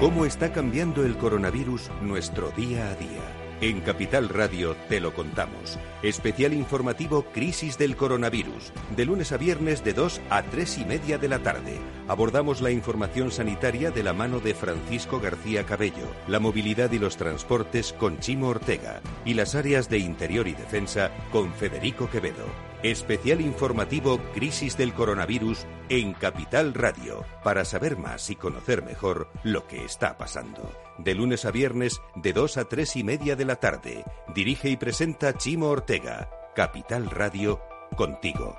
¿Cómo está cambiando el coronavirus nuestro día a día? En Capital Radio te lo contamos. Especial informativo Crisis del Coronavirus. De lunes a viernes de 2 a 3 y media de la tarde. Abordamos la información sanitaria de la mano de Francisco García Cabello, la movilidad y los transportes con Chimo Ortega y las áreas de interior y defensa con Federico Quevedo. Especial informativo Crisis del Coronavirus en Capital Radio, para saber más y conocer mejor lo que está pasando. De lunes a viernes, de 2 a 3 y media de la tarde. Dirige y presenta Chimo Ortega. Capital Radio, contigo.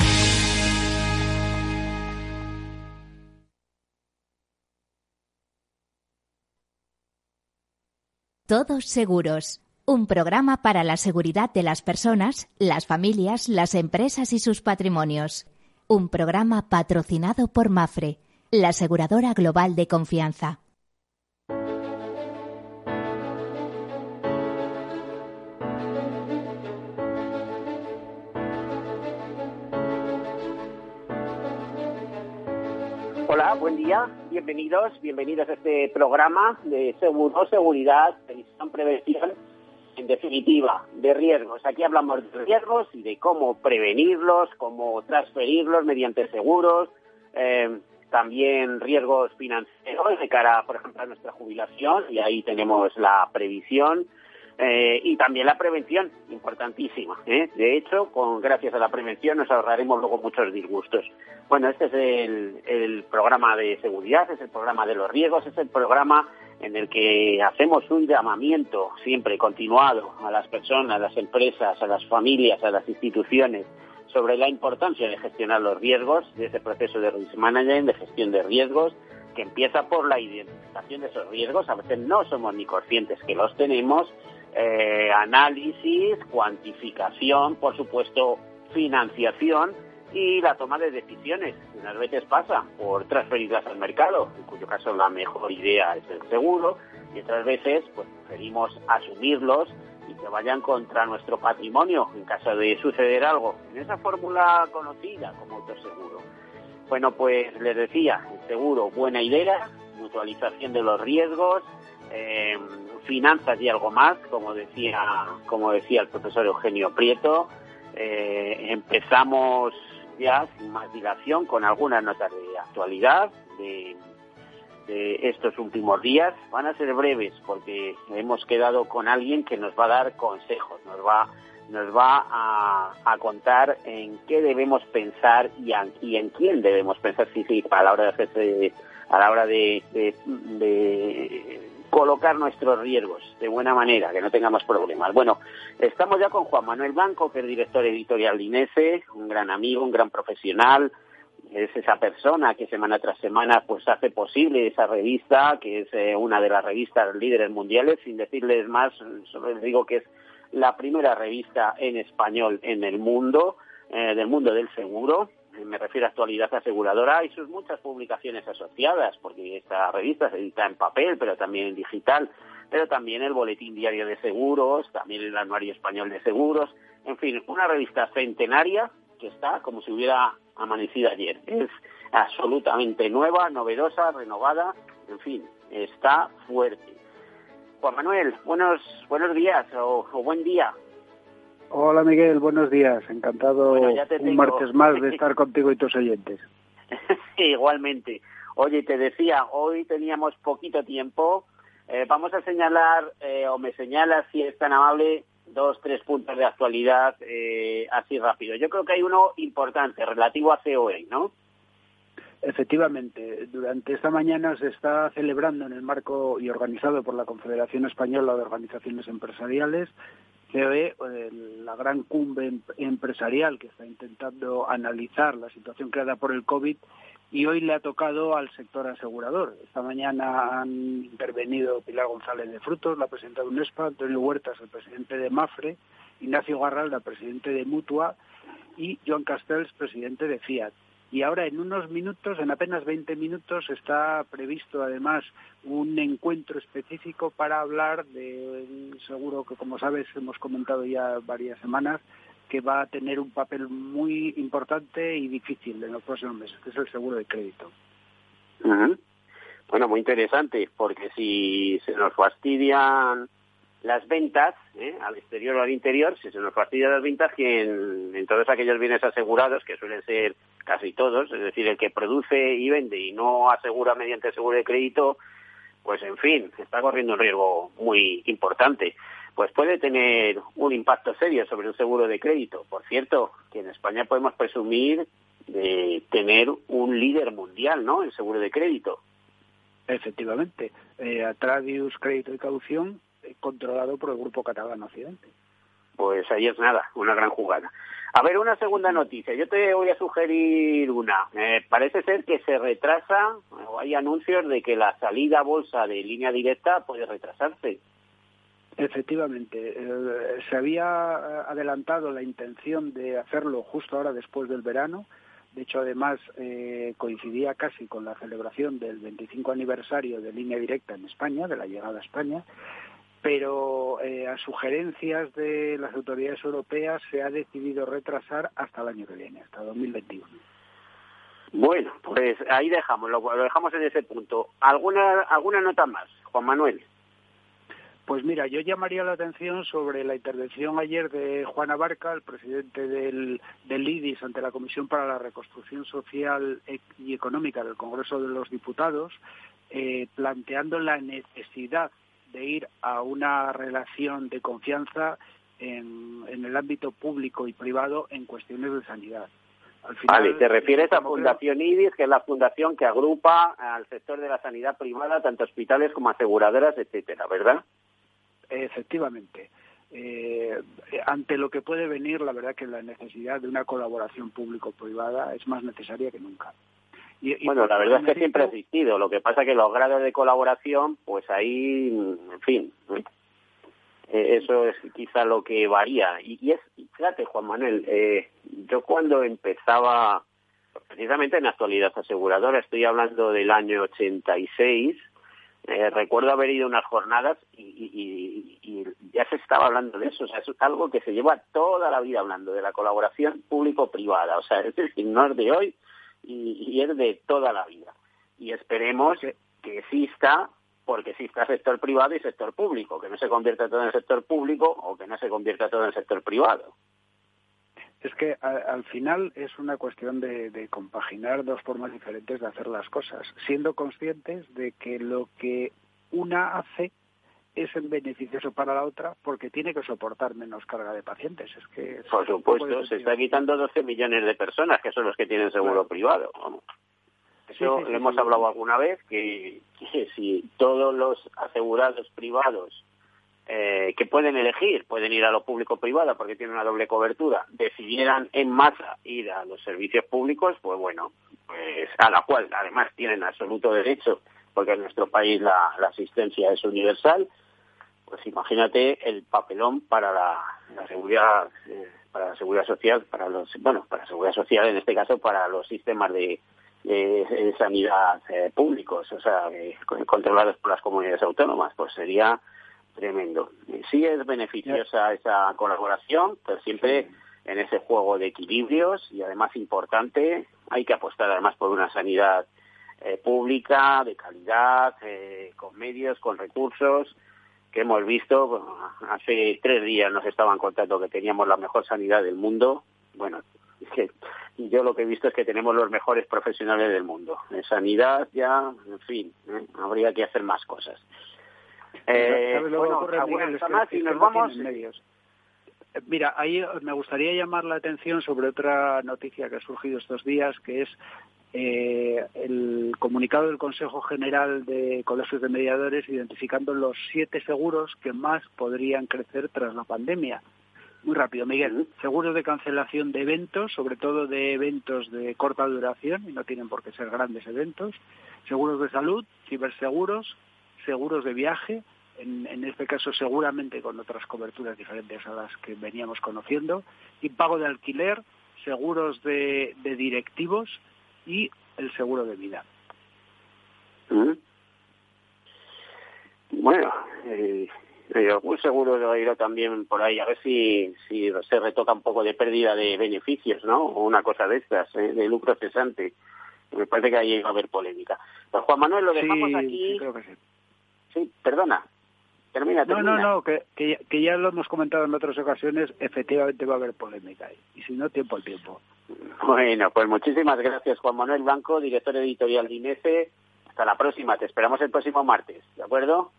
Todos Seguros, un programa para la seguridad de las personas, las familias, las empresas y sus patrimonios. Un programa patrocinado por Mafre, la aseguradora global de confianza. Hola, buen día, bienvenidos, bienvenidos a este programa de seguro, seguridad, prevención, en definitiva, de riesgos. Aquí hablamos de riesgos y de cómo prevenirlos, cómo transferirlos mediante seguros, eh, también riesgos financieros de cara, por ejemplo, a nuestra jubilación, y ahí tenemos la previsión, eh, y también la prevención, importantísima. ¿eh? De hecho, con gracias a la prevención nos ahorraremos luego muchos disgustos. Bueno, este es el, programa de seguridad, es el programa de los riesgos, es el programa en el que hacemos un llamamiento siempre continuado a las personas, a las empresas, a las familias, a las instituciones sobre la importancia de gestionar los riesgos, de ese proceso de risk management, de gestión de riesgos, que empieza por la identificación de esos riesgos. A veces no somos ni conscientes que los tenemos eh, análisis, cuantificación, por supuesto, financiación y la toma de decisiones. Unas veces pasa por transferirlas al mercado, en cuyo caso la mejor idea es el seguro, y otras veces pues preferimos asumirlos y que vayan contra nuestro patrimonio en caso de suceder algo. En esa fórmula conocida como autoseguro. Bueno, pues les decía, el seguro, buena idea, mutualización de los riesgos, eh, finanzas y algo más, como decía, como decía el profesor Eugenio Prieto. Eh, empezamos ya sin más dilación con algunas notas de actualidad de, estos últimos días. Van a ser breves porque hemos quedado con alguien que nos va a dar consejos, nos va nos va a, contar en qué debemos pensar y, en quién debemos pensar sí, sí, a la hora de hacerse, a la hora de colocar nuestros riesgos de buena manera, que no tengamos problemas. Bueno, estamos ya con Juan Manuel Blanco, que es director editorial de INESE, un gran amigo, un gran profesional, es esa persona que semana tras semana pues hace posible esa revista, que es eh, una de las revistas líderes mundiales, sin decirles más, solo les digo que es la primera revista en español en el mundo, eh, del mundo del seguro, me refiero a actualidad aseguradora y sus muchas publicaciones asociadas, porque esta revista se edita en papel, pero también en digital, pero también el Boletín Diario de Seguros, también el Anuario Español de Seguros, en fin, una revista centenaria que está como si hubiera amanecido ayer. Es absolutamente nueva, novedosa, renovada, en fin, está fuerte. Juan Manuel, buenos, buenos días o buen día. Hola Miguel, buenos días. Encantado un martes más de estar contigo y tus oyentes. igualmente. Oye, te decía, hoy teníamos poquito tiempo. Eh, vamos a señalar, eh, o me señalas, si es tan amable, dos, tres puntos de actualidad eh, así rápido. Yo creo que hay uno importante, relativo a COE, ¿no? Efectivamente, durante esta mañana se está celebrando en el marco y organizado por la Confederación Española de Organizaciones Empresariales COE, la gran cumbre em, empresarial que está intentando analizar la situación creada por el COVID y hoy le ha tocado al sector asegurador. Esta mañana han intervenido Pilar González de Frutos, la presidenta de UNESPA, Antonio Huertas, el presidente de MAFRE, Ignacio Garralda, presidente de Mutua, y Joan Castells, presidente de Fiat. Y ahora en unos minutos, en apenas 20 minutos, está previsto además un encuentro específico para hablar de seguro que, como sabes, hemos comentado ya varias semanas, que va a tener un papel muy importante y difícil en los próximos meses, que es el seguro de crédito. Bueno, muy interesante, porque si se nos fastidian las ventas ¿eh? al exterior o al interior, si se nos fastidia las ventas, que en, todos aquellos bienes asegurados, que suelen ser casi todos, es decir, el que produce y vende y no asegura mediante seguro de crédito, pues en fin, está corriendo un riesgo muy importante. Pues puede tener un impacto serio sobre un seguro de crédito. Por cierto, que en España podemos presumir de tener un líder mundial, ¿no?, en seguro de crédito. Efectivamente. Eh, Atradius Crédito y Caución controlado por el grupo catalán Occidente. Pues ahí es nada, una gran jugada. A ver, una segunda noticia. Yo te voy a sugerir una. Eh, parece ser que se retrasa, o hay anuncios de que la salida a bolsa de línea directa puede retrasarse. Efectivamente, eh, se había adelantado la intención de hacerlo justo ahora después del verano. De hecho, además, eh, coincidía casi con la celebración del 25 aniversario de línea directa en España, de la llegada a España pero eh, a sugerencias de las autoridades europeas se ha decidido retrasar hasta el año que viene, hasta 2021. Bueno, pues ahí dejamos, lo, dejamos en ese punto. ¿Alguna, ¿Alguna nota más, Juan Manuel? Pues mira, yo llamaría la atención sobre la intervención ayer de Juan Abarca, el presidente del, del IDIS, ante la Comisión para la Reconstrucción Social y Económica del Congreso de los Diputados, eh, planteando la necesidad de ir a una relación de confianza en, el ámbito público y privado en cuestiones de sanidad. vale, te refieres a Fundación IDIS, que es la fundación que agrupa al sector de la sanidad privada, tanto hospitales como aseguradoras, etcétera, ¿verdad? Efectivamente. Eh, ante lo que puede venir, la verdad que la necesidad de una colaboración público-privada es más necesaria que nunca bueno, la verdad es que siempre ha existido. Lo que pasa es que los grados de colaboración, pues ahí, en fin, eh, eso es quizá lo que varía. Y, es, fíjate, Juan Manuel, eh, yo cuando empezaba, precisamente en actualidad aseguradora, estoy hablando del año 86, eh, recuerdo haber ido unas jornadas y, ya se estaba hablando de eso. O sea, es algo que se lleva toda la vida hablando, de la colaboración público-privada. O sea, es decir, no es de hoy, y, es de toda la vida. Y esperemos que, exista, porque exista sector privado y sector público, que no se convierta todo en el sector público o que no se convierta todo en el sector privado. Es que al final es una cuestión de, de, compaginar dos formas diferentes de hacer las cosas, siendo conscientes de que lo que una hace es en beneficioso para la otra porque tiene que soportar menos carga de pacientes. Es que Por supuesto, se está quitando 12 millones de personas que son los que tienen seguro privado. Eso lo hemos hablado alguna vez, que, si todos los asegurados privados eh, que pueden elegir, pueden ir a lo público-privado porque tienen una doble cobertura, decidieran en masa ir a los servicios públicos, pues bueno, pues a la cual además tienen absoluto derecho porque en nuestro país la, asistencia es universal, pues imagínate el papelón para la, seguridad eh, para la seguridad social para los bueno para la seguridad social en este caso para los sistemas de, sanidad eh, públicos o sea controlados por las comunidades autónomas pues sería tremendo. Sí es beneficiosa esa colaboración pero siempre en ese juego de equilibrios y además importante hay que apostar además por una sanidad eh, pública, de calidad, eh, con medios, con recursos, que hemos visto, hace tres días nos estaban contando que teníamos la mejor sanidad del mundo. Bueno, es que yo lo que he visto es que tenemos los mejores profesionales del mundo. En sanidad ya, en fin, ¿eh? habría que hacer más cosas. bueno, más y nos vamos... Mira, ahí me gustaría llamar la atención sobre otra noticia que ha surgido estos días, que es eh, el comunicado del Consejo General de Colegios de Mediadores identificando los siete seguros que más podrían crecer tras la pandemia. Muy rápido, Miguel. Seguros de cancelación de eventos, sobre todo de eventos de corta duración, y no tienen por qué ser grandes eventos. Seguros de salud, ciberseguros, seguros de viaje, en, este caso seguramente con otras coberturas diferentes a las que veníamos conociendo, y pago de alquiler, seguros de, directivos y el seguro de vida. Bueno, eh, algún seguro de ir también por ahí, a ver si, si se retoca un poco de pérdida de beneficios, ¿no? O una cosa de estas, ¿eh? de lucro cesante. Me parece que ahí va a haber polémica. Pues Juan Manuel, lo dejamos aquí. Sí, creo que sí. Sí, perdona. Termina, termina. No, no, no, que, que, ya lo hemos comentado en otras ocasiones, efectivamente va a haber polémica ahí. Y si no, tiempo al tiempo. Bueno, pues muchísimas gracias, Juan Manuel Blanco, director editorial de INESE. Hasta la próxima, te esperamos el próximo martes, ¿de acuerdo?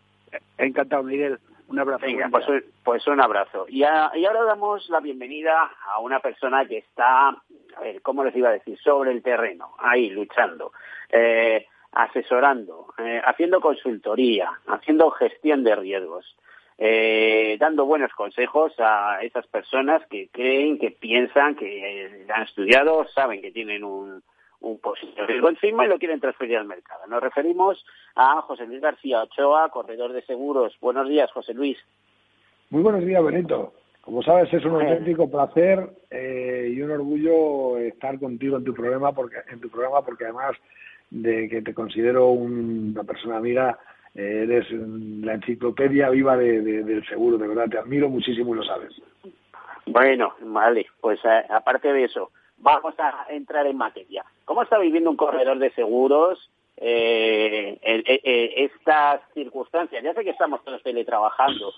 Encantado, Miguel. Un abrazo. Venga, pues, pues, un abrazo. Y, y, ahora damos la bienvenida a una persona que está, a ver, ¿cómo les iba a decir? Sobre el terreno, ahí, luchando, eh, asesorando, eh, haciendo consultoría, haciendo gestión de riesgos. Eh, dando buenos consejos a esas personas que creen, que piensan, que han estudiado, saben que tienen un, un posible riesgo encima y lo quieren transferir al mercado. Nos referimos a José Luis García Ochoa, corredor de seguros. Buenos días, José Luis. Muy buenos días, Benito. Como sabes, es un auténtico placer eh, y un orgullo estar contigo en tu programa, porque en tu programa, porque además de que te considero una persona amiga, eh, eres la enciclopedia viva del seguro. De verdad, te admiro muchísimo y lo sabes. Bueno, vale. Pues eh, aparte de eso, vamos a entrar en materia. ¿Cómo está viviendo un corredor de seguros eh, estas circunstancias? Ya sé que estamos todos teletrabajando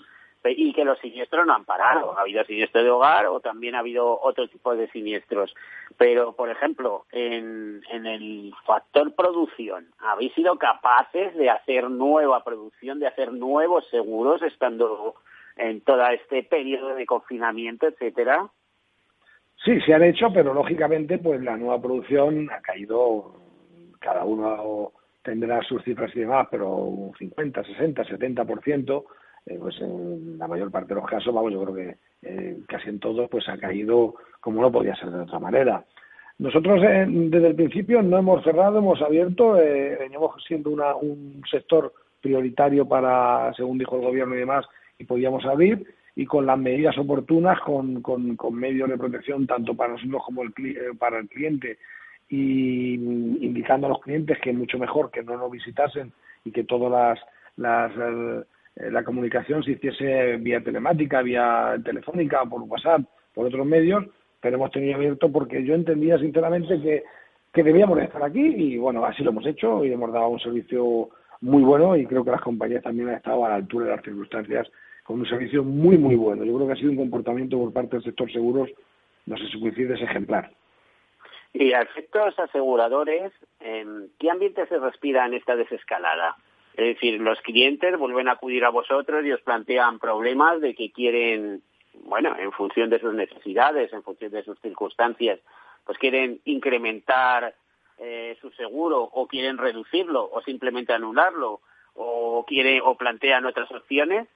y que los siniestros no han parado. Ha habido siniestro de hogar o también ha habido otro tipo de siniestros. Pero, por ejemplo, en, en el factor producción, ¿habéis sido capaces de hacer nueva producción, de hacer nuevos seguros estando en todo este periodo de confinamiento, etcétera? Sí, se han hecho, pero lógicamente pues la nueva producción ha caído, cada uno tendrá sus cifras y demás, pero un 50, 60, 70%, eh, pues en la mayor parte de los casos, vamos, yo creo que eh, casi en todos pues ha caído como no podía ser de otra manera. Nosotros eh, desde el principio no hemos cerrado, hemos abierto, eh, veníamos siendo una, un sector prioritario para, según dijo el gobierno y demás, y podíamos abrir y con las medidas oportunas, con, con, medios de protección tanto para nosotros como el, eh, para el cliente y indicando a los clientes que es mucho mejor que no nos visitasen y que todas las, eh, la comunicación se hiciese vía telemática, vía telefónica, por WhatsApp, por otros medios, pero hemos tenido abierto porque yo entendía sinceramente que, que debíamos estar aquí y bueno, así lo hemos hecho y hemos dado un servicio muy bueno y creo que las compañías también han estado a la altura de las circunstancias con un servicio muy, muy bueno. Yo creo que ha sido un comportamiento por parte del sector seguros, no sé si coincides, ejemplar. Y a efectos aseguradores, ¿en ¿qué ambiente se respira en esta desescalada? Es decir, los clientes vuelven a acudir a vosotros y os plantean problemas de que quieren, bueno, en función de sus necesidades, en función de sus circunstancias, pues quieren incrementar eh, su seguro o quieren reducirlo o simplemente anularlo o quiere o plantean otras opciones.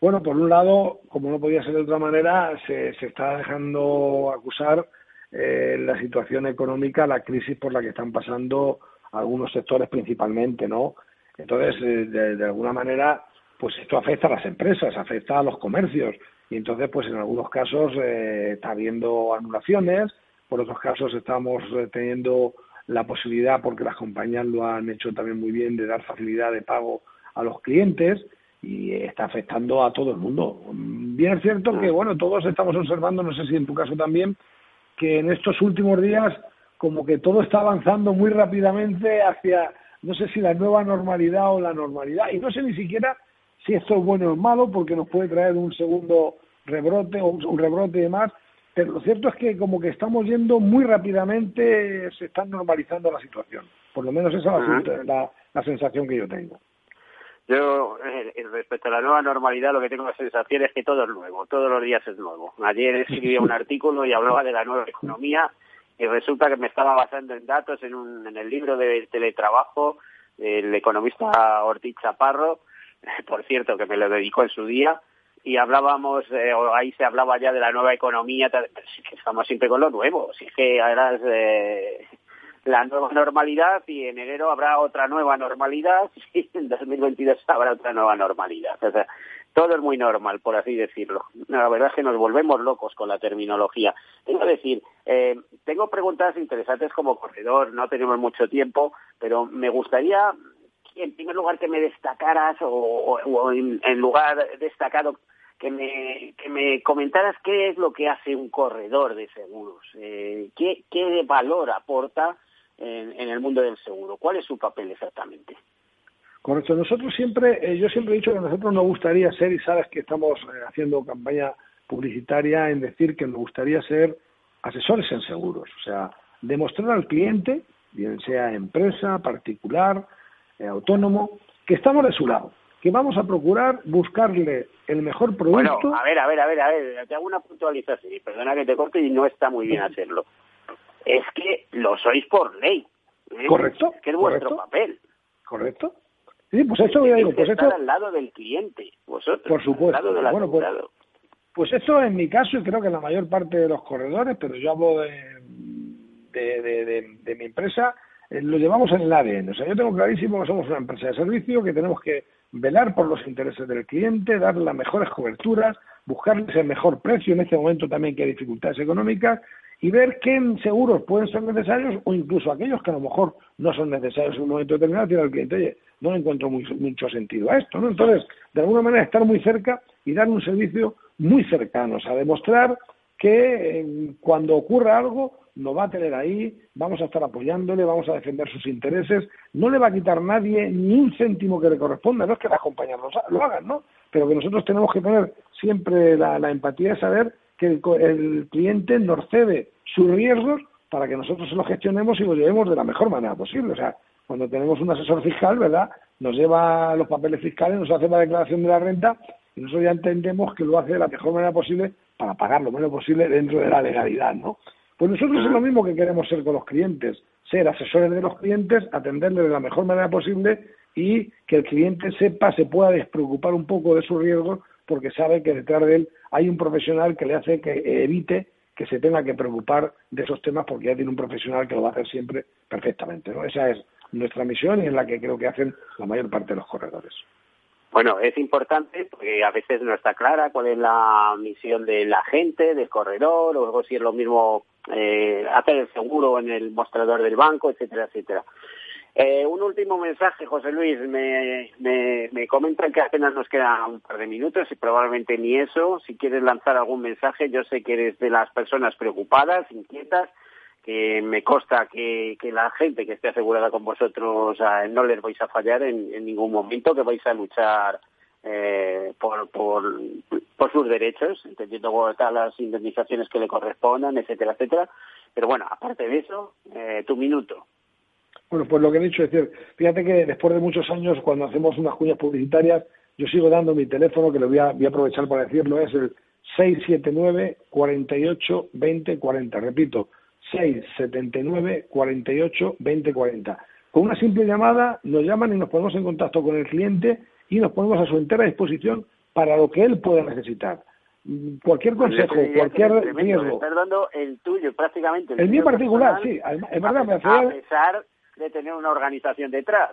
Bueno, por un lado, como no podía ser de otra manera, se, se está dejando acusar eh, la situación económica, la crisis por la que están pasando algunos sectores principalmente, ¿no? Entonces, eh, de, alguna manera, pues esto afecta a las empresas, afecta a los comercios y entonces, pues en algunos casos eh, está habiendo anulaciones, por otros casos estamos teniendo la posibilidad, porque las compañías lo han hecho también muy bien, de dar facilidad de pago a los clientes y está afectando a todo el mundo. Bien es cierto que, bueno, todos estamos observando, no sé si en tu caso también, que en estos últimos días como que todo está avanzando muy rápidamente hacia, no sé si la nueva normalidad o la normalidad, y no sé ni siquiera si esto es bueno o malo, porque nos puede traer un segundo rebrote o un rebrote y demás, pero lo cierto es que como que estamos yendo muy rápidamente, se está normalizando la situación. Por lo menos esa es la sensación que yo tengo. Yo, eh, respecto a la nueva normalidad, lo que tengo la sensación es que todo es nuevo, todos los días es nuevo. Ayer escribía un artículo y hablaba de la nueva economía y resulta que me estaba basando en datos en, un, en el libro de teletrabajo del economista Ortiz Chaparro, por cierto, que me lo dedicó en su día, y hablábamos, eh, ahí se hablaba ya de la nueva economía, estamos siempre con lo nuevo, sí que ahora es eh, la nueva normalidad y en enero habrá otra nueva normalidad y en 2022 habrá otra nueva normalidad. O sea, todo es muy normal, por así decirlo. La verdad es que nos volvemos locos con la terminología. Tengo que decir, eh, tengo preguntas interesantes como corredor, no tenemos mucho tiempo, pero me gustaría, en primer lugar, que me destacaras o, en, lugar destacado que me, que me comentaras qué es lo que hace un corredor de seguros, eh, qué, qué valor aporta en, en el mundo del seguro, cuál es su papel exactamente. Correcto. Nosotros siempre, eh, yo siempre he dicho que a nosotros nos gustaría ser, y sabes que estamos eh, haciendo campaña publicitaria en decir que nos gustaría ser asesores en seguros. O sea, demostrar al cliente, bien sea empresa, particular, eh, autónomo, que estamos de su lado, que vamos a procurar buscarle el mejor producto. Bueno, a ver, a ver, a ver, a ver, te hago una puntualización, y perdona que te corte y no está muy bien hacerlo. Es que lo sois por ley. Correcto. que es vuestro papel. Correcto. Sí, pues esto, digo, pues esto... al lado del cliente, vosotros. Por supuesto. Al lado del bueno, pues, pues, esto en mi caso, y creo que en la mayor parte de los corredores, pero yo hablo de, de, de, mi empresa, eh, lo llevamos en el ADN. O sea, yo tengo clarísimo que somos una empresa de servicio, que tenemos que velar por los intereses del cliente, dar las mejores coberturas, buscarles el mejor precio en este momento también que hay dificultades económicas y ver qué seguros pueden ser necesarios o incluso aquellos que a lo mejor no son necesarios en un momento determinado, decir al cliente, oye, no encuentro mucho sentido a esto, ¿no? Entonces, de alguna manera estar muy cerca y dar un servicio muy cercano, o sea, demostrar que eh, cuando ocurra algo lo va a tener ahí, vamos a estar apoyándole, vamos a defender sus intereses, no le va a quitar nadie ni un céntimo que le corresponda, no es que las compañías lo, hagan, ¿no? Pero que nosotros tenemos que tener siempre la, empatía de saber que el, el cliente nos cede sus riesgos para que nosotros los gestionemos y lo llevemos de la mejor manera posible. O sea, cuando tenemos un asesor fiscal, ¿verdad? Nos lleva los papeles fiscales, nos hace la declaración de la renta y nosotros ya entendemos que lo hace de la mejor manera posible para pagar lo menos posible dentro de la legalidad, ¿no? Pues nosotros es lo mismo que queremos ser con los clientes, ser asesores de los clientes, atenderles de la mejor manera posible y que el cliente sepa, se pueda despreocupar un poco de sus riesgos porque sabe que detrás de él hay un profesional que le hace que evite que se tenga que preocupar de esos temas porque ya tiene un profesional que lo va a hacer siempre perfectamente. ¿no? Esa es nuestra misión y es la que creo que hacen la mayor parte de los corredores. Bueno, es importante porque a veces no está clara cuál es la misión del agente, del corredor, o luego si es lo mismo eh, hacer el seguro en el mostrador del banco, etcétera, etcétera. Eh, un último mensaje, José Luis. Me, me, me, comentan que apenas nos queda un par de minutos y probablemente ni eso. Si quieres lanzar algún mensaje, yo sé que eres de las personas preocupadas, inquietas, que me consta que, la gente que esté asegurada con vosotros no les vais a fallar en, ningún momento, que vais a luchar eh, por, por, sus derechos, entendiendo las indemnizaciones que le correspondan, etcétera, etcétera. Pero bueno, aparte de eso, eh, tu minuto. Bueno, pues lo que he dicho es decir, fíjate que después de muchos años, cuando hacemos unas cuñas publicitarias, yo sigo dando mi teléfono, que lo voy a, voy a aprovechar para decirlo, es el 679 48 20 40. Repito, 679 48 20 40. Con una simple llamada nos llaman y nos ponemos en contacto con el cliente y nos ponemos a su entera disposición para lo que él pueda necesitar. Cualquier pues consejo, cualquier riesgo. Estás dando el tuyo prácticamente. El, mío particular, sí. Es verdad, me. A pesar de tener una organización detrás.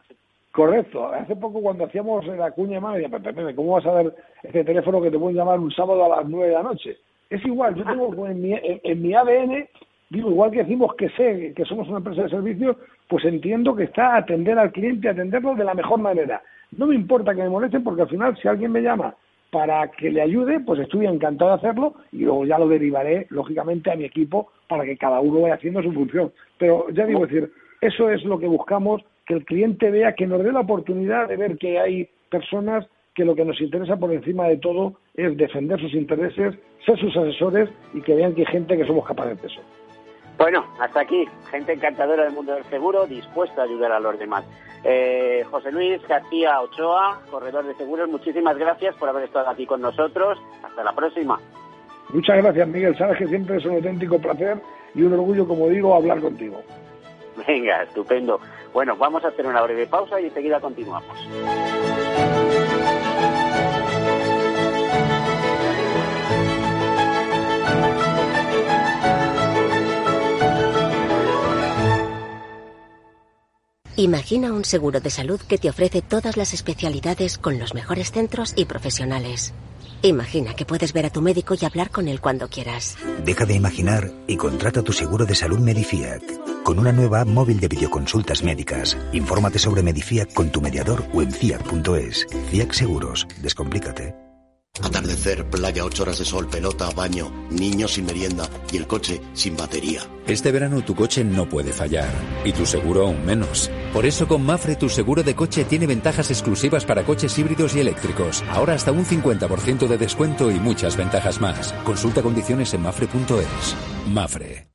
Correcto. Hace poco cuando hacíamos la cuña más, decía, ¿cómo vas a dar este teléfono que te pueden llamar un sábado a las nueve de la noche? Es igual, yo tengo en mi, en mi ADN Digo, igual que decimos que sé que somos una empresa de servicios, pues entiendo que está atender al cliente, atenderlo de la mejor manera. No me importa que me molesten porque al final si alguien me llama para que le ayude, pues estoy encantado de hacerlo y luego ya lo derivaré, lógicamente, a mi equipo para que cada uno vaya haciendo su función. Pero ya digo, decir, eso es lo que buscamos, que el cliente vea, que nos dé la oportunidad de ver que hay personas que lo que nos interesa por encima de todo es defender sus intereses, ser sus asesores y que vean que hay gente que somos capaces de eso. Bueno, hasta aquí, gente encantadora del mundo del seguro, dispuesta a ayudar a los demás. Eh, José Luis García Ochoa, corredor de seguros, muchísimas gracias por haber estado aquí con nosotros. Hasta la próxima. Muchas gracias, Miguel. Sabes que siempre es un auténtico placer y un orgullo, como digo, hablar contigo. Venga, estupendo. Bueno, vamos a hacer una breve pausa y enseguida continuamos. Imagina un seguro de salud que te ofrece todas las especialidades con los mejores centros y profesionales. Imagina que puedes ver a tu médico y hablar con él cuando quieras. Deja de imaginar y contrata tu seguro de salud Medifiac. Con una nueva móvil de videoconsultas médicas. Infórmate sobre Medifiac con tu mediador o en fiac.es. Fiac Seguros. Descomplícate. Atardecer, playa, ocho horas de sol, pelota, baño, niños sin merienda y el coche sin batería. Este verano tu coche no puede fallar y tu seguro aún menos. Por eso con Mafre tu seguro de coche tiene ventajas exclusivas para coches híbridos y eléctricos. Ahora hasta un 50% de descuento y muchas ventajas más. Consulta condiciones en mafre.es. Mafre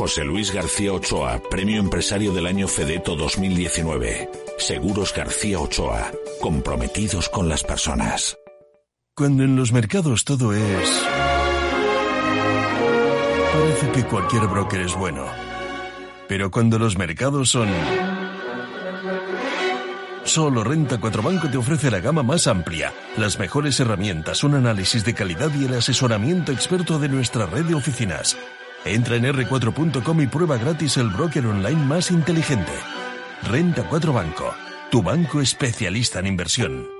José Luis García Ochoa, Premio Empresario del Año Fedeto 2019. Seguros García Ochoa, comprometidos con las personas. Cuando en los mercados todo es... Parece que cualquier broker es bueno. Pero cuando los mercados son... Solo Renta 4 Banco te ofrece la gama más amplia, las mejores herramientas, un análisis de calidad y el asesoramiento experto de nuestra red de oficinas. Entra en r4.com y prueba gratis el broker online más inteligente. Renta 4 Banco, tu banco especialista en inversión.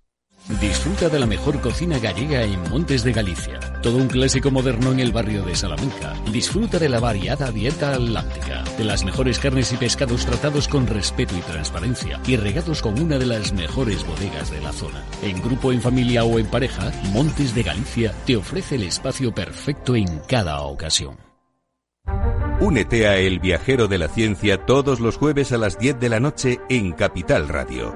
Disfruta de la mejor cocina gallega en Montes de Galicia. Todo un clásico moderno en el barrio de Salamanca. Disfruta de la variada dieta atlántica, de las mejores carnes y pescados tratados con respeto y transparencia y regados con una de las mejores bodegas de la zona. En grupo, en familia o en pareja, Montes de Galicia te ofrece el espacio perfecto en cada ocasión. Únete a El Viajero de la Ciencia todos los jueves a las 10 de la noche en Capital Radio.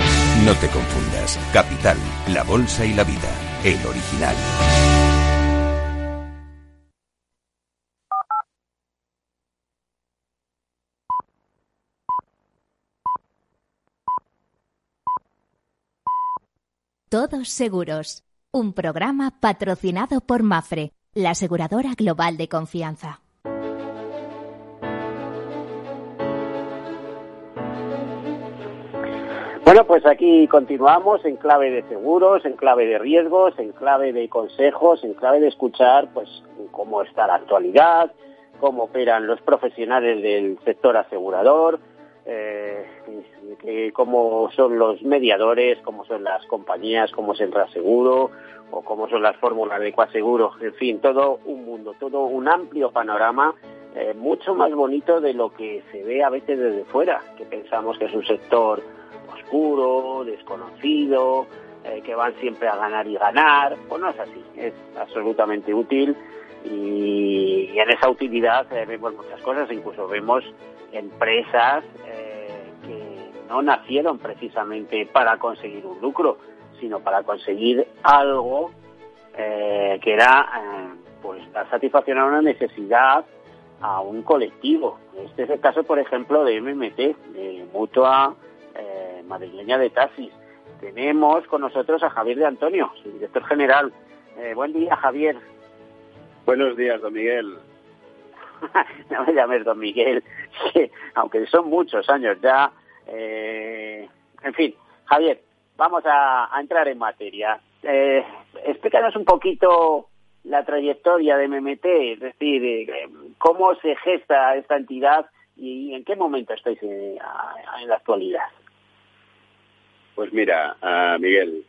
No te confundas. Capital, la bolsa y la vida. El original. Todos seguros. Un programa patrocinado por Mafre, la aseguradora global de confianza. Bueno, pues aquí continuamos en clave de seguros, en clave de riesgos, en clave de consejos, en clave de escuchar pues cómo está la actualidad, cómo operan los profesionales del sector asegurador, eh, cómo son los mediadores, cómo son las compañías, cómo es el reaseguro o cómo son las fórmulas de coaseguro, en fin, todo un mundo, todo un amplio panorama eh, mucho más bonito de lo que se ve a veces desde fuera, que pensamos que es un sector oscuro, desconocido, eh, que van siempre a ganar y ganar, pues no es así, es absolutamente útil y, en esa utilidad eh, vemos muchas cosas, incluso vemos empresas eh, que no nacieron precisamente para conseguir un lucro, sino para conseguir algo que era pues dar satisfacción a una necesidad a un colectivo. Este es el caso, por ejemplo, de MMT, de Mutua Madrileña de Taxis. Tenemos con nosotros a Javier de Antonio, su director general. buen día, Javier. Buenos días, don Miguel. no me llames don Miguel, aunque son muchos años ya. Eh, en fin, Javier, vamos a, entrar en materia. Eh, explícanos un poquito la trayectoria de MMT, es decir, eh, cómo se gesta esta entidad y en qué momento estáis en, la actualidad. Pues mira, Miguel,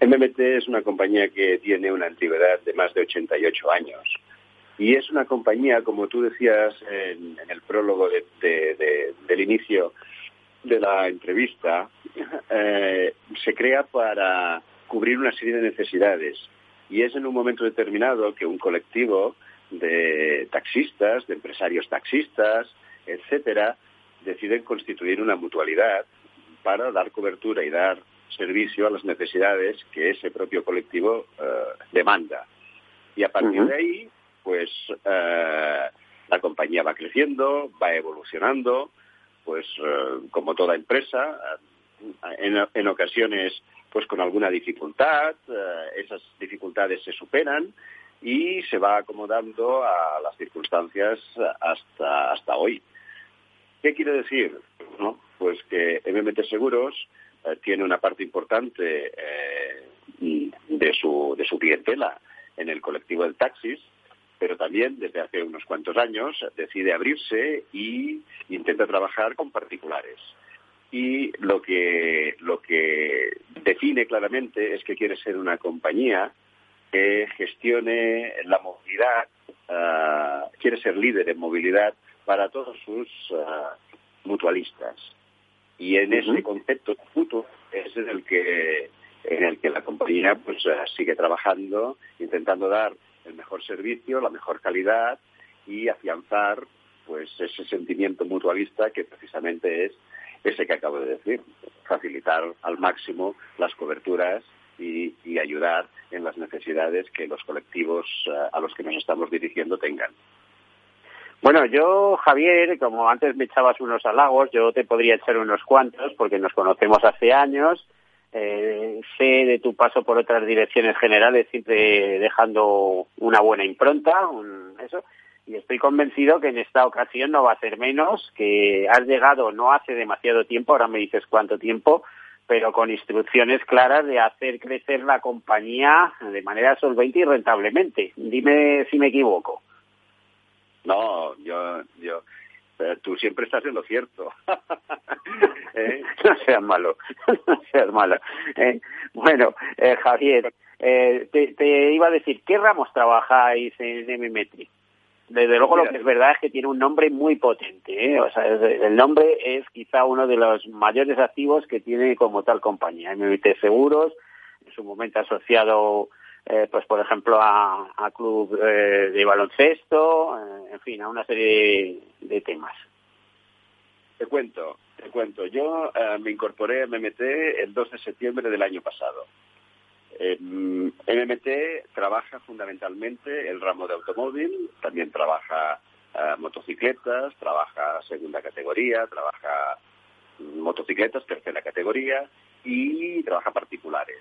MMT es una compañía que tiene una antigüedad de más de 88 años. Y es una compañía, como tú decías en, el prólogo del inicio de la entrevista, eh, se crea para cubrir una serie de necesidades. Y es en un momento determinado que un colectivo de taxistas, de empresarios taxistas, etcétera, deciden constituir una mutualidad para dar cobertura y dar servicio a las necesidades que ese propio colectivo eh, demanda. Y a partir de ahí, pues eh, la compañía va creciendo, va evolucionando, pues eh, como toda empresa, en, ocasiones pues con alguna dificultad, esas dificultades se superan y se va acomodando a las circunstancias hasta, hasta hoy. ¿Qué quiere decir? ¿No? Pues que MMT Seguros eh, tiene una parte importante eh, de, su, de su clientela en el colectivo del taxis, pero también desde hace unos cuantos años decide abrirse y intenta trabajar con particulares. Y lo que, lo que define claramente es que quiere ser una compañía que gestione la movilidad, eh, quiere ser líder en movilidad para todos sus mutualistas. Y en ese concepto mutuo es en el que en el que la compañía pues eh, sigue trabajando, intentando dar el mejor servicio, la mejor calidad y afianzar pues ese sentimiento mutualista que precisamente es ese que acabo de decir, facilitar al máximo las coberturas y, y ayudar en las necesidades que los colectivos eh, a los que nos estamos dirigiendo tengan. Bueno, yo, Javier, como antes me echabas unos halagos, yo te podría echar unos cuantos porque nos conocemos hace años. Eh, sé de tu paso por otras direcciones generales, siempre dejando una buena impronta, eso, y estoy convencido que en esta ocasión no va a ser menos, que has llegado no hace demasiado tiempo, ahora me dices cuánto tiempo, pero con instrucciones claras de hacer crecer la compañía de manera solvente y rentablemente. Dime si me equivoco. No, yo, yo, tú siempre estás en lo cierto. ¿Eh? No seas malo, no seas malo. ¿Eh? Bueno, eh, Javier, eh, te, iba a decir, ¿qué ramos trabajáis en MMetri? Desde luego lo que es verdad es que tiene un nombre muy potente. ¿eh? O sea, el nombre es quizá uno de los mayores activos que tiene como tal compañía. MMT Seguros, en su momento asociado eh, pues por ejemplo a, a club eh, de baloncesto, eh, en fin, a una serie de, temas. Te cuento, te cuento. Yo me incorporé a MMT el 2 de septiembre del año pasado. MMT trabaja fundamentalmente el ramo de automóvil, también trabaja motocicletas, trabaja segunda categoría, trabaja motocicletas, tercera categoría y trabaja particulares.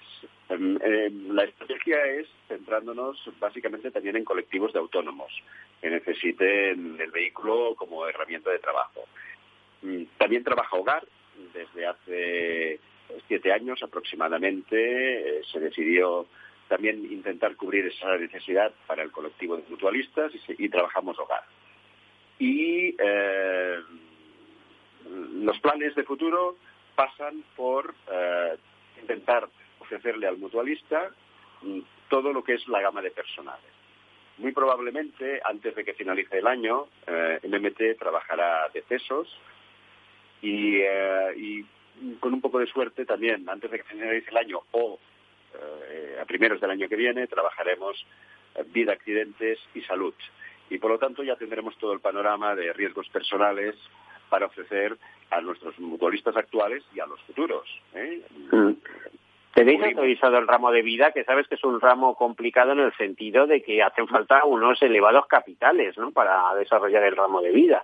Em, em, la estrategia es centrándonos básicamente también en colectivos de autónomos que necesiten el vehículo como herramienta de trabajo. Mm, también trabaja hogar. Desde hace siete años aproximadamente eh, se decidió también intentar cubrir esa necesidad para el colectivo de mutualistas y, trabajamos hogar. Y eh, los planes de futuro pasan por eh, intentar ofrecerle al mutualista mm, todo lo que es la gama de personales. Muy probablemente, antes de que finalice el año, eh, MMT trabajará de pesos y, eh, y, con un poco de suerte también, antes de que finalice el año o a primeros del año que viene, trabajaremos vida, accidentes y salud. Y por lo tanto ya tendremos todo el panorama de riesgos personales para ofrecer a nuestros mutualistas actuales y a los futuros. ¿eh? Mm. Tenéis autorizado el ramo de vida, que sabes que es un ramo complicado en el sentido de que hacen falta unos elevados capitales, ¿no? Para desarrollar el ramo de vida.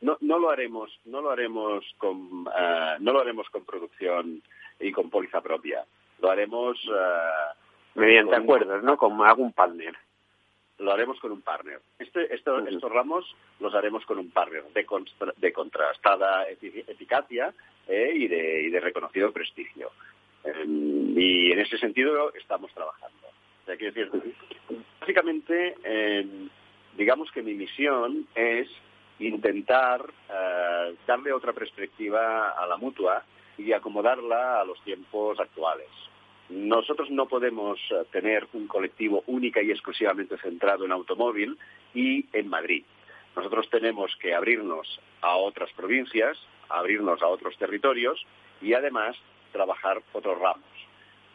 No, no lo haremos, no lo haremos con, uh, no lo haremos con producción y con póliza propia. Lo haremos uh, mediante acuerdos, ¿no? Como algún partner lo haremos con un partner. Este, estos ramos los haremos con un partner de, de contrastada eficacia eh, y, de, y, de, reconocido prestigio. Em, y en ese sentido estamos trabajando. O sea, decir, básicamente, em, digamos que mi misión es intentar uh, darle otra perspectiva a la mutua y acomodarla a los tiempos actuales. Nosotros no podemos eh, tener un colectivo única y exclusivamente centrado en automóvil y en Madrid. Nosotros tenemos que abrirnos a otras provincias, abrirnos a otros territorios y además trabajar otros ramos.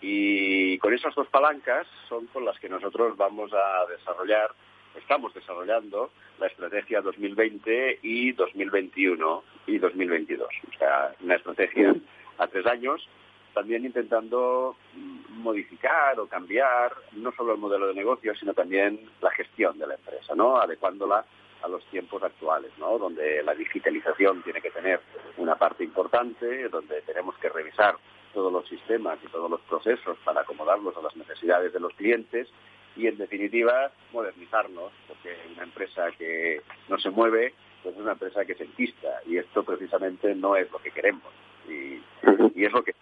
Y con esas dos palancas son con las que nosotros vamos a desarrollar, estamos desarrollando la estrategia 2020 y 2021 y 2022. O sea, una estrategia a tres años también intentando modificar o cambiar no solo el modelo de negocio, sino también la gestión de la empresa, ¿no? Adecuándola a los tiempos actuales, ¿no? Donde la digitalización tiene que tener una parte importante, donde tenemos que revisar todos los sistemas y todos los procesos para acomodarlos a las necesidades de los clientes y, en definitiva, modernizarnos, porque una empresa que no se mueve pues es una empresa que se enquista y esto precisamente no es lo que queremos y, y es lo que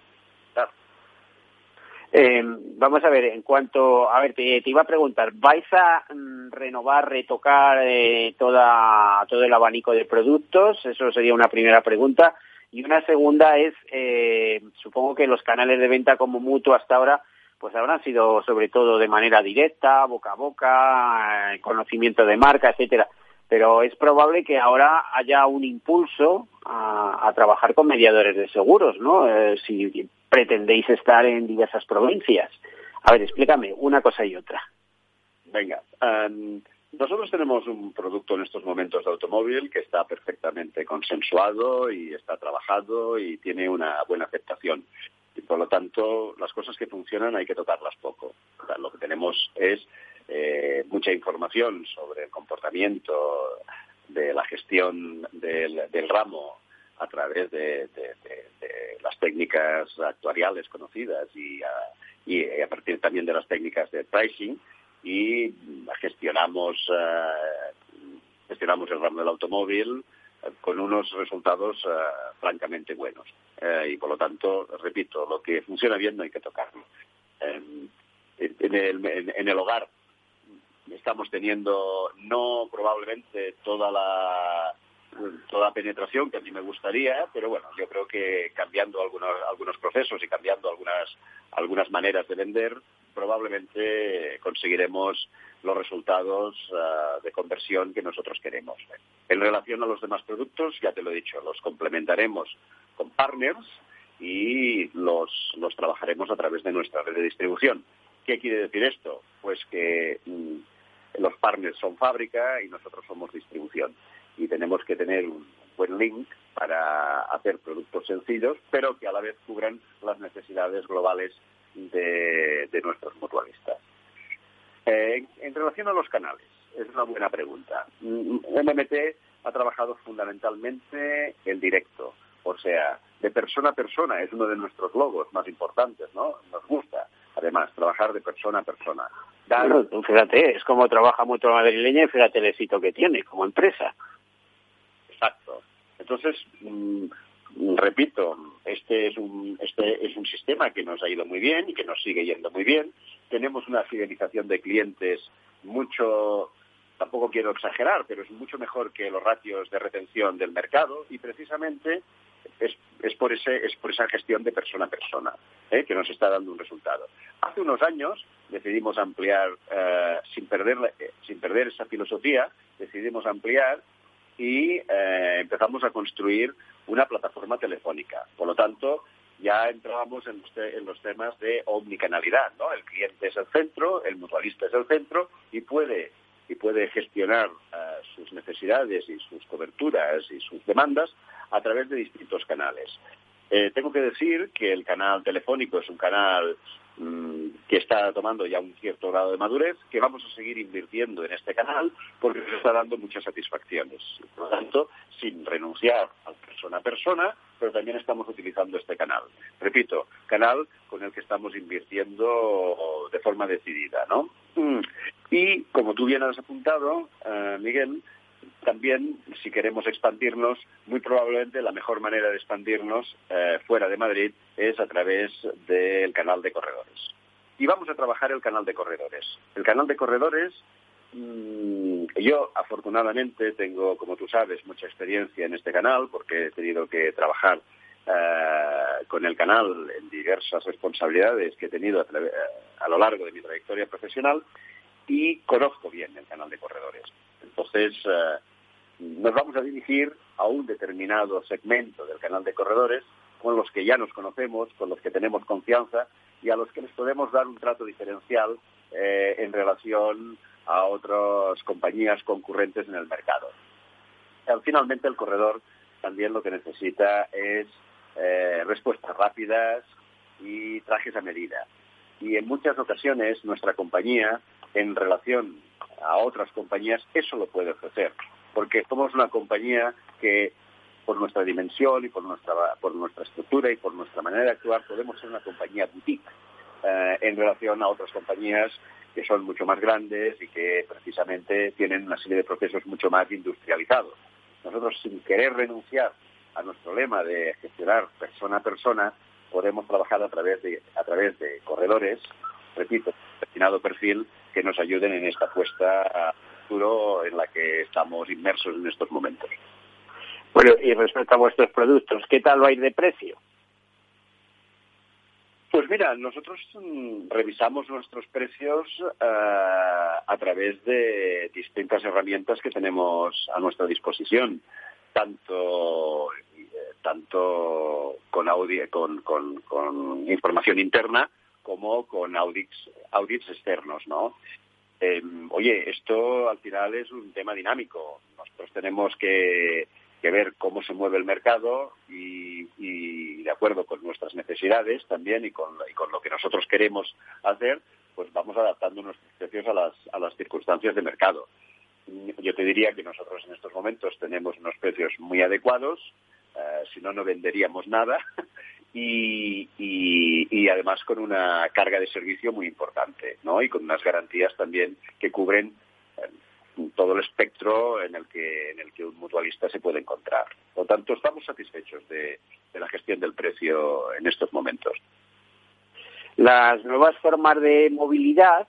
eh, vamos a ver, en cuanto, a ver, te, iba a preguntar, ¿vais a mm, renovar, retocar eh, toda, todo el abanico de productos? Eso sería una primera pregunta. Y una segunda es, eh, supongo que los canales de venta como mutuo hasta ahora, pues habrán sido sobre todo de manera directa, boca a boca, eh, conocimiento de marca, etcétera. Pero es probable que ahora haya un impulso a, trabajar con mediadores de seguros, ¿no? Eh, pretendéis estar en diversas provincias. A ver, explícame una cosa y otra. Venga, um, nosotros tenemos un producto en estos momentos de automóvil que está perfectamente consensuado y está trabajado y tiene una buena aceptación. Y por lo tanto, las cosas que funcionan hay que tocarlas poco. Lo que tenemos es eh, mucha información sobre el comportamiento de la gestión del, del ramo a través de, las técnicas actuariales conocidas y a, partir también de las técnicas de pricing y gestionamos eh, gestionamos el ramo del automóvil eh, con unos resultados eh, francamente buenos. Y por lo tanto repito lo que funciona bien no hay que tocarlo. En, el, en el hogar estamos teniendo no probablemente toda la toda penetración que a mí me gustaría, pero bueno, yo creo que cambiando algunos, algunos procesos y cambiando algunas, algunas maneras de vender, probablemente conseguiremos los resultados uh, de conversión que nosotros queremos. En relación a los demás productos, ya te lo he dicho, los complementaremos con partners y los, los trabajaremos a través de nuestra red de distribución. ¿Qué quiere decir esto? Pues que mm, los partners son fábrica y nosotros somos distribución y tenemos que tener un buen link para hacer productos sencillos, pero que a la vez cubran las necesidades globales de, nuestros mutualistas. Eh, en relación a los canales, es una buena pregunta. MMT ha trabajado fundamentalmente el directo, O sea, de persona a persona es uno de nuestros logos más importantes, ¿no? Nos gusta, además, trabajar de persona a persona. Claro, fíjate, es como trabaja mucho madrileña y fíjate el éxito que tiene como empresa. Entonces, mm, repito, este es un este es un sistema que nos ha ido muy bien y que nos sigue yendo muy bien. Tenemos una fidelización de clientes mucho tampoco quiero exagerar, pero es mucho mejor que los ratios de retención del mercado y precisamente es, es, por, ese, es por esa gestión de persona a persona ¿eh? que nos está dando un resultado. Hace unos años decidimos ampliar, eh, sin, perder, eh, sin perder esa filosofía, decidimos ampliar y eh, empezamos a construir una plataforma telefónica. Por lo tanto, ya entrábamos en los, en los, temas de omnicanalidad, ¿no? El cliente es el centro, el mutualista es el centro y puede y puede gestionar uh, sus necesidades y sus coberturas y sus demandas a través de distintos canales. Eh, tengo que decir que el canal telefónico es un canal que está tomando ya un cierto grado de madurez, que vamos a seguir invirtiendo en este canal porque nos está dando muchas satisfacciones. Por lo tanto, sin renunciar al persona a persona, pero también estamos utilizando este canal. Repito, canal con el que estamos invirtiendo de forma decidida, ¿no? Mm. Y como tú bien has apuntado, uh, Miguel, también, si queremos expandirnos, muy probablemente la mejor manera de expandirnos eh, fuera de Madrid es a través del canal de corredores. Y vamos a trabajar el canal de corredores. El canal de corredores, mmm, yo afortunadamente tengo, como tú sabes, mucha experiencia en este canal porque he tenido que trabajar eh, con el canal en diversas responsabilidades que he tenido a lo largo de mi trayectoria profesional y conozco bien el canal de corredores. Entonces, eh, nos vamos a dirigir a un determinado segmento del canal de corredores con los que ya nos conocemos, con los que tenemos confianza y a los que les podemos dar un trato diferencial eh, en relación a otras compañías concurrentes en el mercado. Finalmente, el corredor también lo que necesita es eh, respuestas rápidas y trajes a medida. Y en muchas ocasiones nuestra compañía, en relación a otras compañías, eso lo puede ofrecer. Porque somos una compañía que, por nuestra dimensión y por nuestra, por nuestra estructura y por nuestra manera de actuar, podemos ser una compañía boutique eh, en relación a otras compañías que son mucho más grandes y que precisamente tienen una serie de procesos mucho más industrializados. Nosotros, sin querer renunciar a nuestro lema de gestionar persona a persona, podemos trabajar a través de, a través de corredores, repito, determinado perfil, que nos ayuden en esta apuesta a futuro en la que estamos inmersos en estos momentos. Bueno, y respecto a vuestros productos, ¿qué tal va a ir de precio? Pues mira, nosotros mm, revisamos nuestros precios uh, a través de distintas herramientas que tenemos a nuestra disposición, tanto tanto con, audi con, con, con información interna como con audits, audits externos, ¿no? Eh, oye, esto al final es un tema dinámico. Nosotros tenemos que, que ver cómo se mueve el mercado y, y, de acuerdo con nuestras necesidades también y con, y con lo que nosotros queremos hacer, pues vamos adaptando nuestros precios a las, a las circunstancias de mercado. Yo te diría que nosotros en estos momentos tenemos unos precios muy adecuados, eh, si no, no venderíamos nada. Y, y, además con una carga de servicio muy importante, ¿no? Y con unas garantías también que cubren eh, todo el espectro en el que en el que un mutualista se puede encontrar. Por tanto, estamos satisfechos de, de la gestión del precio en estos momentos. Las nuevas formas de movilidad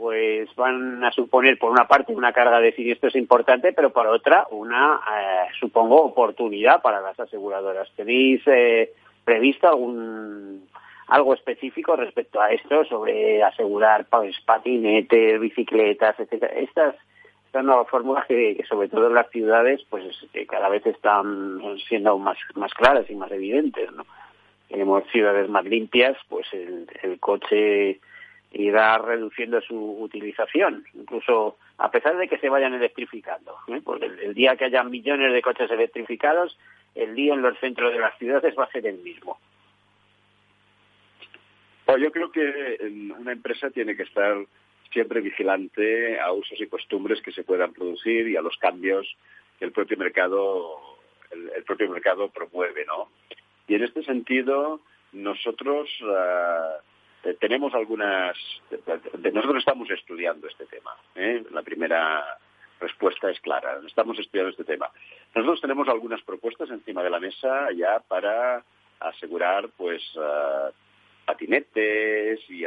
pues van a suponer por una parte una carga de siniestros importante, pero por otra una, eh, supongo, oportunidad para las aseguradoras. ¿Tenéis eh, previsto algún algo específico respecto a esto sobre asegurar patinetes, bicicletas, etcétera? Estas estas nuevas fórmulas que, sobre todo en las ciudades pues que cada vez están siendo más más claras y más evidentes, ¿no? Tenemos ciudades más limpias, pues el, el coche irá reduciendo su utilización, incluso a pesar de que se vayan electrificando, ¿eh? porque el, el, día que haya millones de coches electrificados, el día en los centros de las ciudades va a ser el mismo. Bueno, yo creo que una empresa tiene que estar siempre vigilante a usos y costumbres que se puedan producir y a los cambios que el propio mercado el, propio mercado promueve, ¿no? Y en este sentido, nosotros eh, tenemos algunas, nosotros estamos estudiando este tema. ¿eh? La primera respuesta es clara, estamos estudiando este tema. Nosotros tenemos algunas propuestas encima de la mesa ya para asegurar, pues, patinetes y,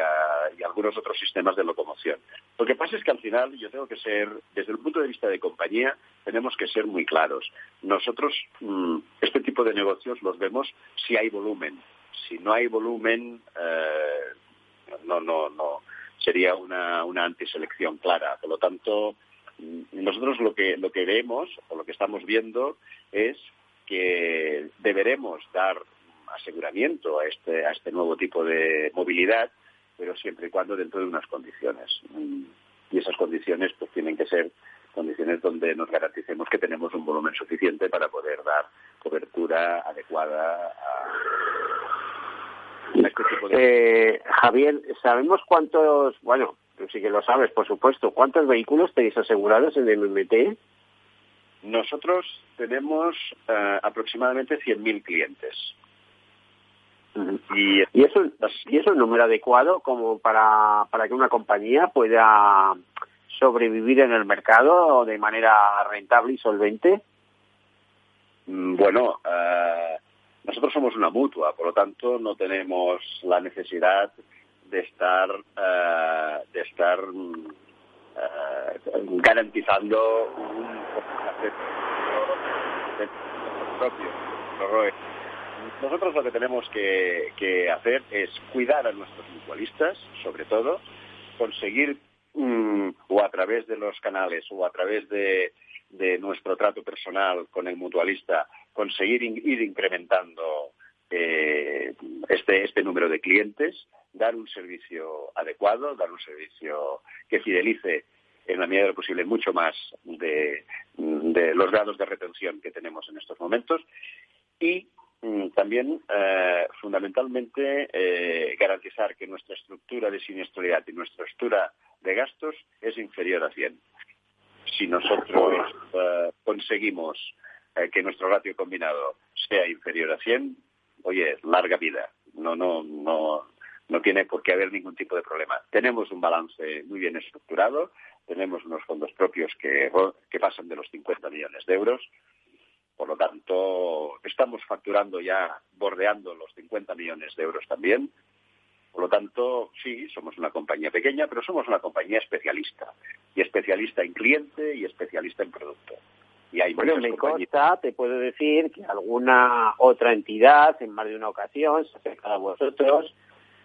algunos otros sistemas de locomoción. Lo que pasa es que al final yo tengo que ser, desde el punto de vista de compañía, tenemos que ser muy claros. Nosotros mm, este tipo de negocios los vemos si hay volumen. Si no hay volumen, eh, no, no, no sería una, una antiselección clara. Por lo tanto, nosotros lo que, lo que vemos o lo que estamos viendo es que deberemos dar aseguramiento a este, a este nuevo tipo de movilidad, pero siempre y cuando dentro de unas condiciones. Y esas condiciones pues tienen que ser condiciones donde nos garanticemos que tenemos un volumen suficiente para poder dar cobertura adecuada a, este tipo de... Eh, Javier, ¿sabemos cuántos, bueno, tú sí que lo sabes, por supuesto, cuántos vehículos tenéis asegurados en el MMT? Nosotros tenemos uh, aproximadamente 100.000 clientes. Y, eso, y eso es un número adecuado como para, para que una compañía pueda sobrevivir en el mercado de manera rentable y solvente? Mm, bueno, eh, nosotros somos una mutua, por lo tanto no tenemos la necesidad de estar eh, de estar eh, garantizando un propio. Nosotros lo que tenemos que, hacer es cuidar a nuestros mutualistas, sobre todo, conseguir, mm, o a través de los canales o a través de, nuestro trato personal con el mutualista, conseguir ir incrementando eh, este, este número de clientes, dar un servicio adecuado, dar un servicio que fidelice en la medida de lo posible mucho más de, los grados de retención que tenemos en estos momentos y Mm, también eh, fundamentalmente eh, garantizar que nuestra estructura de siniestralidad y nuestra estructura de gastos es inferior a 100. Si nosotros eh, conseguimos que nuestro ratio combinado sea inferior a 100, oye, larga vida. No, no, no, no tiene por qué haber ningún tipo de problema. Tenemos un balance muy bien estructurado, tenemos unos fondos propios que, que pasan de los 50 millones de euros por lo tanto, estamos facturando ya bordeando los 50 millones de euros también. Por lo tanto, sí, somos una compañía pequeña, pero somos una compañía especialista. Y especialista en cliente y especialista en producto. Y hay bueno, me consta, te puedo decir que alguna otra entidad, en más de una ocasión, se acerca a vosotros,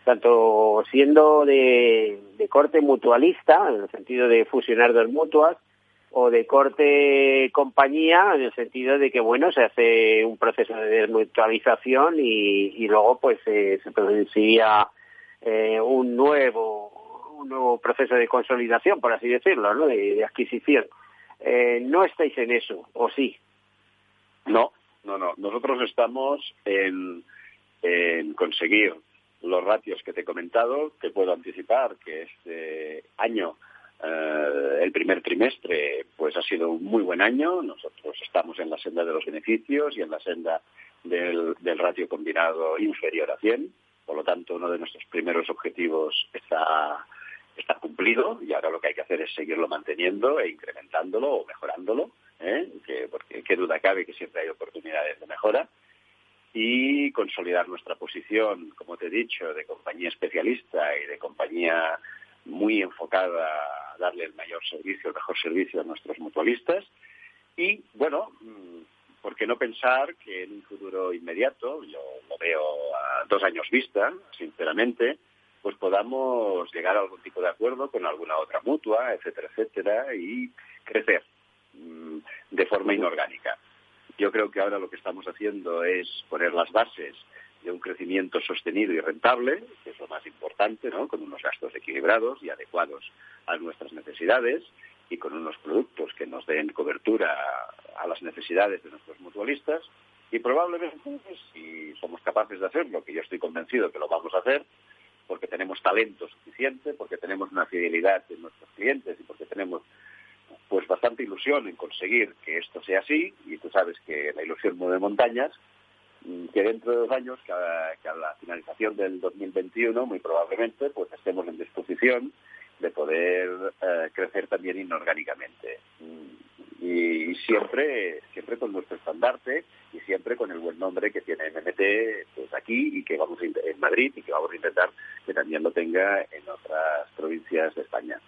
tanto siendo de, corte mutualista, en el sentido de fusionar dos mutuas, o de corte compañía en el sentido de que bueno se hace un proceso de desmutualización y, luego pues se produciría eh, un nuevo un nuevo proceso de consolidación por así decirlo de, adquisición. Eh, no estáis en eso o sí no no no. Nosotros estamos en, en conseguir los ratios que te he comentado que puedo anticipar que este año eh, el primer trimestre pues ha sido un muy buen año. Nosotros estamos en la senda de los beneficios y en la senda del, ratio combinado inferior a 100. Por lo tanto, uno de nuestros primeros objetivos está, está cumplido y ahora lo que hay que hacer es seguirlo manteniendo e incrementándolo o mejorándolo, ¿eh? que, porque qué duda cabe que siempre hay oportunidades de mejora y consolidar nuestra posición, como te he dicho, de compañía especialista y de compañía muy enfocada a darle el mayor servicio, el mejor servicio a nuestros mutualistas. Y, bueno, mm, ¿por qué no pensar que en un futuro inmediato, yo lo veo a dos años vista, sinceramente, pues podamos llegar a algún tipo de acuerdo con alguna otra mutua, etcétera, etcétera, y crecer mm, de forma inorgánica. Yo creo que ahora lo que estamos haciendo es poner las bases de un crecimiento sostenido y rentable, que es lo más importante, ¿no? con unos gastos equilibrados y adecuados a nuestras necesidades y con unos productos que nos den cobertura a las necesidades de nuestros mutualistas. Y probablemente, si somos capaces de hacerlo, que yo estoy convencido que lo vamos a hacer, porque tenemos talento suficiente, porque tenemos una fidelidad de nuestros clientes y porque tenemos pues bastante ilusión en conseguir que esto sea así, y tú sabes que la ilusión mueve montañas, mm, que dentro de dos años, que a, la finalización del 2021, muy probablemente, pues estemos en disposición de poder eh, crecer también inorgánicamente. Mm, y, siempre siempre con nuestro estandarte y siempre con el buen nombre que tiene MMT pues aquí y que vamos a, en Madrid y que vamos a intentar que también lo tenga en otras provincias de España.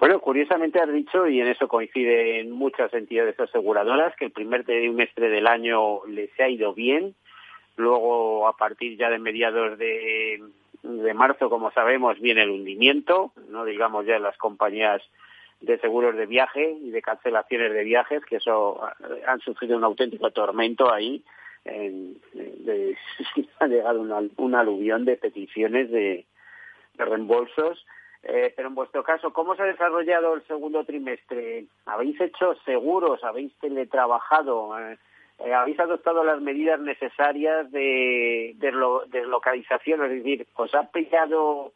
Bueno, curiosamente has dicho, y en eso coinciden muchas entidades aseguradoras, que el primer trimestre del año les ha ido bien. Luego, a partir ya de mediados de, de marzo, como sabemos, viene el hundimiento, no digamos ya las compañías de seguros de viaje y de cancelaciones de viajes, que eso han sufrido un auténtico tormento ahí. En, de, ha llegado una, un aluvión de peticiones de, reembolsos. Eh, pero en vuestro caso, ¿cómo se ha desarrollado el segundo trimestre? ¿Habéis hecho seguros? ¿Habéis teletrabajado? Eh, eh ¿Habéis adoptado las medidas necesarias de, deslocalización? Es decir, ¿os ha pillado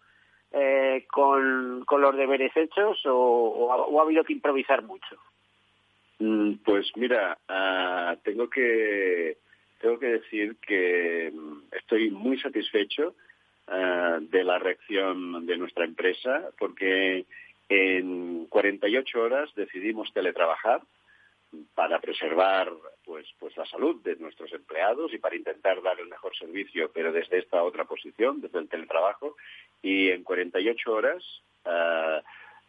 eh, con, los deberes hechos o, ha, habido que improvisar mucho? Mm, pues mira, ah, tengo que tengo que decir que mm, estoy muy satisfecho ah, de la reacción de nuestra empresa porque en 48 horas decidimos teletrabajar para preservar pues pues la salud de nuestros empleados y para intentar dar el mejor servicio pero desde esta otra posición desde el teletrabajo. Y en 48 horas uh,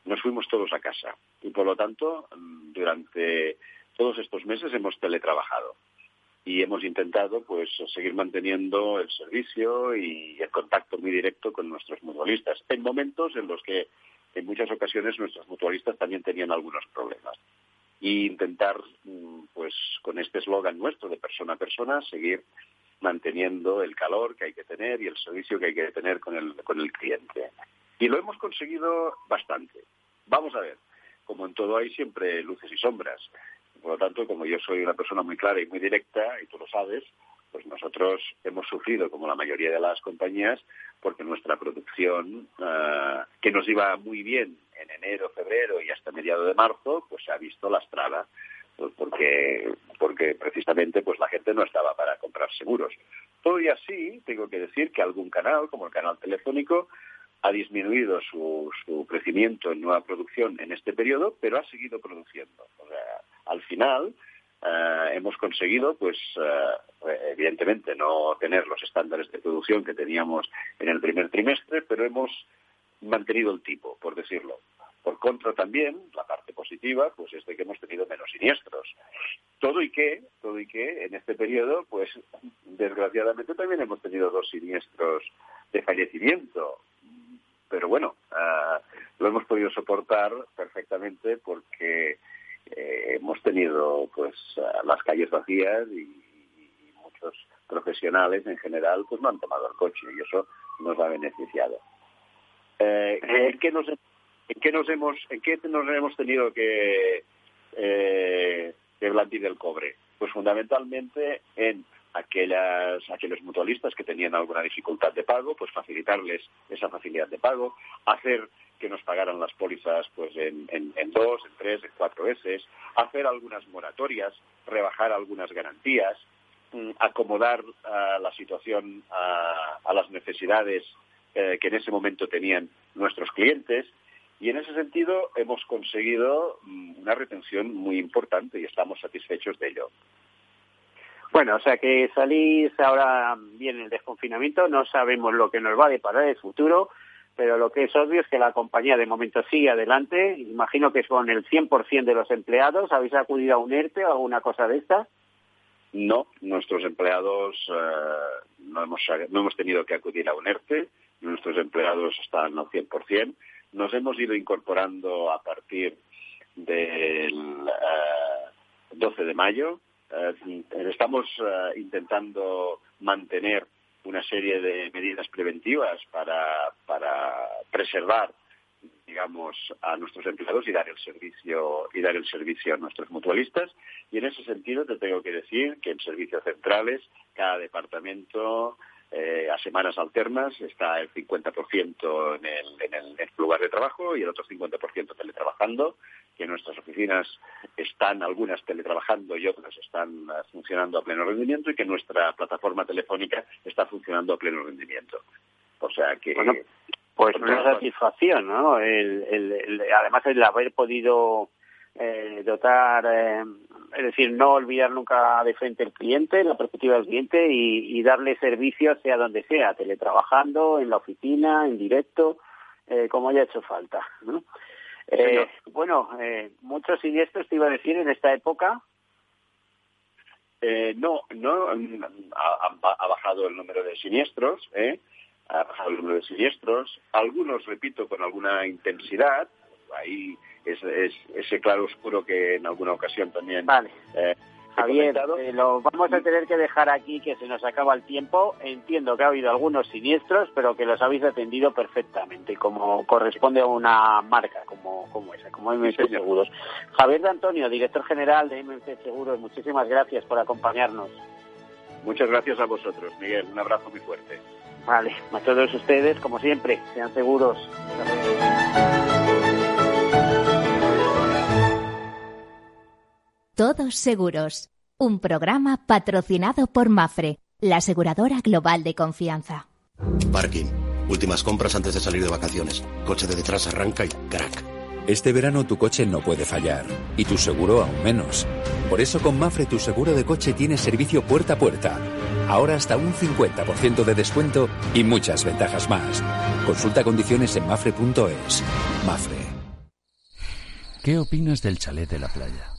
nos fuimos todos a casa. Y por lo tanto mm, durante todos estos meses hemos teletrabajado y hemos intentado pues seguir manteniendo el servicio y el contacto muy directo con nuestros mutualistas en momentos en los que en muchas ocasiones nuestros mutualistas también tenían algunos problemas y intentar, mm, pues con este eslogan nuestro de persona a persona, seguir manteniendo el calor que hay que tener y el servicio que hay que tener con el, con el cliente. Y lo hemos conseguido bastante. Vamos a ver, como en todo hay siempre luces y sombras. Por lo tanto, como yo soy una persona muy clara y muy directa, y tú lo sabes, pues nosotros hemos sufrido, como la mayoría de las compañías, porque nuestra producción, ah, que nos iba muy bien en enero, febrero y hasta mediados de marzo, pues se ha visto lastrada, pues porque, porque precisamente pues la gente no estaba para comprar seguros. Y así, tengo que decir que algún canal, como el canal telefónico, ha disminuido su, su crecimiento en nueva producción en este periodo, pero ha seguido produciendo. O sea, al final, eh, hemos conseguido, pues, eh, evidentemente, no tener los estándares de producción que teníamos en el primer trimestre, pero hemos mantenido el tipo, por decirlo. Por contra también, la parte positiva, pues es de que hemos tenido menos siniestros. Todo y que, todo y que en este periodo, pues desgraciadamente también hemos tenido dos siniestros de fallecimiento. Pero bueno, eh, lo hemos podido soportar perfectamente porque eh, hemos tenido pues las calles vacías y, muchos profesionales en general pues no han tomado el coche y eso nos ha beneficiado. Eh, ¿en, qué nos, ¿En qué nos hemos en qué nos hemos tenido que eh, que blandir el cobre? Pues fundamentalmente en aquellas, aquellos mutualistas que tenían alguna dificultad de pago, pues facilitarles esa facilidad de pago, hacer que nos pagaran las pólizas pues en, dos, en tres, en cuatro veces, hacer algunas moratorias, rebajar algunas garantías, mm, acomodar la situación a, las necesidades eh, que en ese momento tenían nuestros clientes y en ese sentido hemos conseguido mm, una retención muy importante y estamos satisfechos de ello. Bueno, o sea que salís ahora bien el desconfinamiento, no sabemos lo que nos va a deparar el futuro, pero lo que es obvio es que la compañía de momento sigue adelante. Imagino que es con el 100% de los empleados. ¿Habéis acudido a un ERTE o alguna cosa de esta? No, nuestros empleados eh, no, hemos, no hemos tenido que acudir a un ERTE. Nuestros empleados están al 100%. Nos hemos ido incorporando a partir del 12 eh, de mayo estamos eh, intentando mantener una serie de medidas preventivas para, preservar digamos a nuestros empleados y dar el servicio y dar el servicio a nuestros mutualistas. Y en ese sentido te tengo que decir que en servicios centrales cada departamento eh, a semanas alternas, está el 50% en el, en, el, en el lugar de trabajo y el otro 50% teletrabajando, que nuestras oficinas están algunas teletrabajando y otras están eh, funcionando a pleno rendimiento y que nuestra plataforma telefónica está funcionando a pleno rendimiento. O sea que... Bueno, pues una satisfacción, ¿no? El, el, el, además el haber podido eh, dotar, eh, es decir, no olvidar nunca de frente el cliente, la perspectiva del cliente y, y darle servicio sea donde sea, teletrabajando, en la oficina, en directo, eh, como haya hecho falta. ¿no? Eh, bueno, eh, muchos siniestros te iba a decir en esta época. Eh, no, no ha, ha, bajado el número de siniestros, ¿eh? ha bajado el número de siniestros. Algunos, repito, con alguna intensidad. Ahí es, es ese claro oscuro que en alguna ocasión también vale. Javier, eh, lo vamos a tener que dejar aquí, que se nos acaba el tiempo. Entiendo que ha habido algunos siniestros, pero que los habéis atendido perfectamente, como corresponde a una marca como, como esa, como MMC sí, Seguros. Javier de Antonio, director general de MMC Seguros, muchísimas gracias por acompañarnos. Muchas gracias a vosotros, Miguel. Un abrazo muy fuerte. Vale, a todos ustedes, como siempre, sean seguros. Todos Seguros, un programa patrocinado por Mafre, la aseguradora global de confianza. Parking. Últimas compras antes de salir de vacaciones. Coche de detrás arranca y crack. Este verano tu coche no puede fallar y tu seguro aún menos. Por eso con Mafre tu seguro de coche tiene servicio puerta a puerta. Ahora hasta un 50% de descuento y muchas ventajas más. Consulta condiciones en mafre.es. Mafre. ¿Qué opinas del chalet de la playa?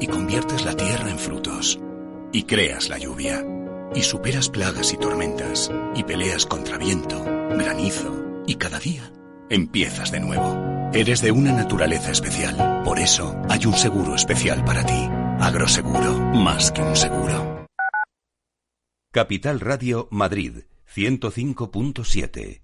y conviertes la tierra en frutos y creas la lluvia y superas plagas y tormentas y peleas contra viento, granizo y cada día empiezas de nuevo. Eres de una naturaleza especial, por eso hay un seguro especial para ti. Agroseguro, más que un seguro. Capital Radio Madrid 105.7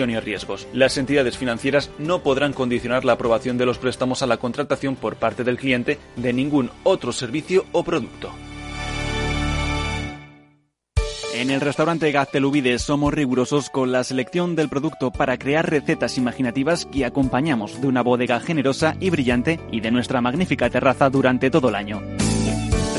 y riesgos. Las entidades financieras no podrán condicionar la aprobación de los préstamos a la contratación por parte del cliente de ningún otro servicio o producto. En el restaurante Gaztelubide somos rigurosos con la selección del producto para crear recetas imaginativas que acompañamos de una bodega generosa y brillante y de nuestra magnífica terraza durante todo el año.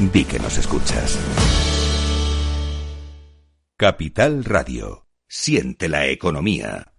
Di que nos escuchas. Capital Radio. Siente la economía.